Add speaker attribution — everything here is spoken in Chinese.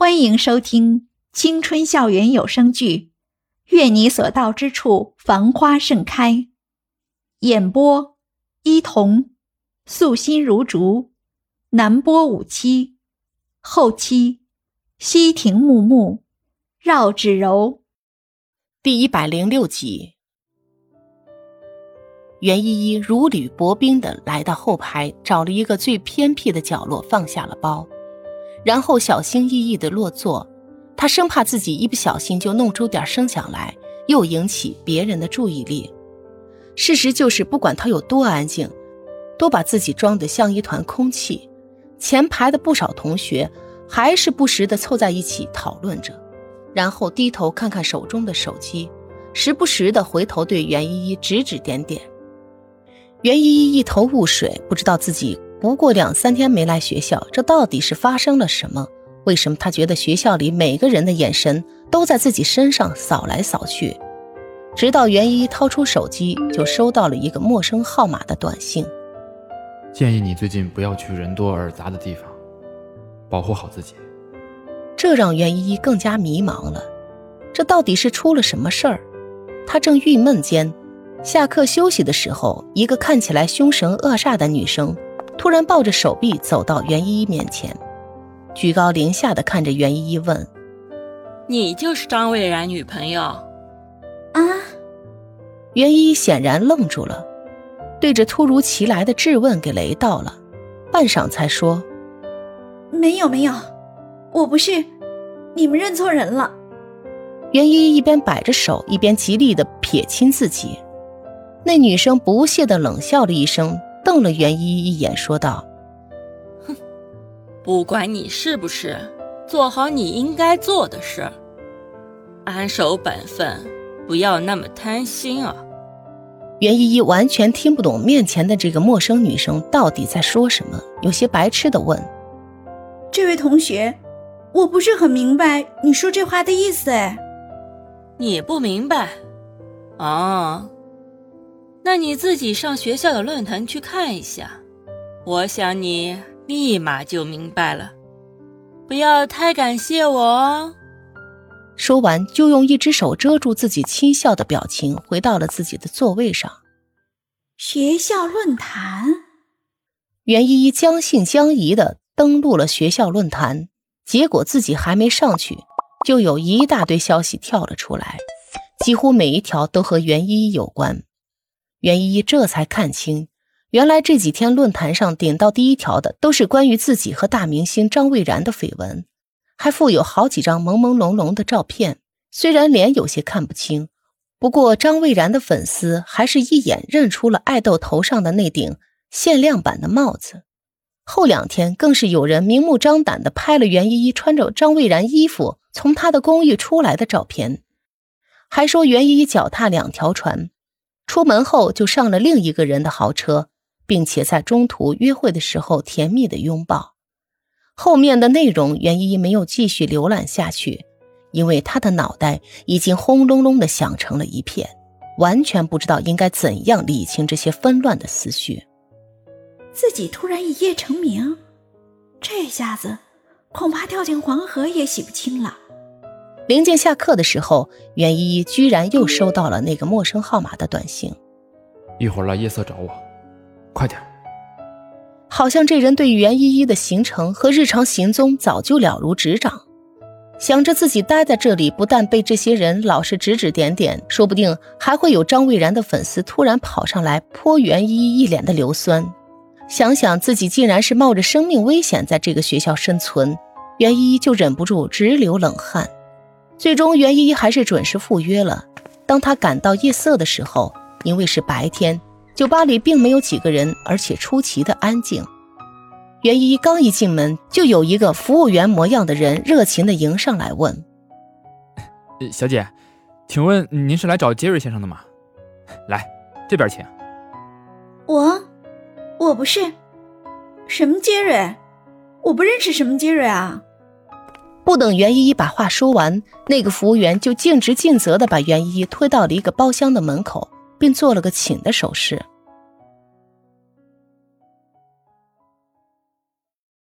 Speaker 1: 欢迎收听青春校园有声剧《愿你所到之处繁花盛开》，演播：伊童，素心如竹，南波五七，后期：西亭木木，绕指柔。
Speaker 2: 第一百零六集，袁依依如履薄冰的来到后排，找了一个最偏僻的角落，放下了包。然后小心翼翼的落座，他生怕自己一不小心就弄出点声响来，又引起别人的注意力。事实就是，不管他有多安静，都把自己装得像一团空气。前排的不少同学还是不时的凑在一起讨论着，然后低头看看手中的手机，时不时的回头对袁依依指指点点。袁依依一头雾水，不知道自己。不过两三天没来学校，这到底是发生了什么？为什么他觉得学校里每个人的眼神都在自己身上扫来扫去？直到袁一掏出手机，就收到了一个陌生号码的短信：“
Speaker 3: 建议你最近不要去人多而杂的地方，保护好自己。”
Speaker 2: 这让袁依依更加迷茫了。这到底是出了什么事儿？她正郁闷间，下课休息的时候，一个看起来凶神恶煞的女生。突然抱着手臂走到袁依依面前，居高临下的看着袁依依问：“
Speaker 4: 你就是张蔚然女朋友？”
Speaker 1: 啊！
Speaker 2: 袁依依显然愣住了，对着突如其来的质问给雷到了，半晌才说：“
Speaker 1: 没有没有，我不是，你们认错人了。”
Speaker 2: 袁依依一边摆着手，一边极力的撇清自己。那女生不屑的冷笑了一声。瞪了袁依依一眼，说道：“
Speaker 4: 哼，不管你是不是，做好你应该做的事，安守本分，不要那么贪心啊。”
Speaker 2: 袁依依完全听不懂面前的这个陌生女生到底在说什么，有些白痴的问：“
Speaker 1: 这位同学，我不是很明白你说这话的意思。”哎，
Speaker 4: 你不明白？哦。那你自己上学校的论坛去看一下，我想你立马就明白了。不要太感谢我哦。
Speaker 2: 说完，就用一只手遮住自己轻笑的表情，回到了自己的座位上。
Speaker 1: 学校论坛，
Speaker 2: 袁依依将信将疑的登录了学校论坛，结果自己还没上去，就有一大堆消息跳了出来，几乎每一条都和袁依依有关。袁依依这才看清，原来这几天论坛上顶到第一条的都是关于自己和大明星张蔚然的绯闻，还附有好几张朦朦胧胧的照片。虽然脸有些看不清，不过张蔚然的粉丝还是一眼认出了爱豆头上的那顶限量版的帽子。后两天更是有人明目张胆地拍了袁依依穿着张蔚然衣服从她的公寓出来的照片，还说袁依依脚踏两条船。出门后就上了另一个人的豪车，并且在中途约会的时候甜蜜的拥抱。后面的内容袁依依没有继续浏览下去，因为她的脑袋已经轰隆隆的响成了一片，完全不知道应该怎样理清这些纷乱的思绪。
Speaker 1: 自己突然一夜成名，这下子恐怕掉进黄河也洗不清了。
Speaker 2: 临近下课的时候，袁依依居然又收到了那个陌生号码的短信。
Speaker 3: 一会儿来夜色找我，快点。
Speaker 2: 好像这人对袁依依的行程和日常行踪早就了如指掌，想着自己待在这里，不但被这些人老是指指点点，说不定还会有张蔚然的粉丝突然跑上来泼袁依依一脸的硫酸。想想自己竟然是冒着生命危险在这个学校生存，袁依依就忍不住直流冷汗。最终，袁依依还是准时赴约了。当她赶到夜色的时候，因为是白天，酒吧里并没有几个人，而且出奇的安静。袁依依刚一进门，就有一个服务员模样的人热情的迎上来问：“
Speaker 3: 小姐，请问您是来找杰瑞先生的吗？来，这边请。”“
Speaker 1: 我，我不是。什么杰瑞？我不认识什么杰瑞啊。”
Speaker 2: 不等袁依依把话说完，那个服务员就尽职尽责地把袁依依推到了一个包厢的门口，并做了个请的手势。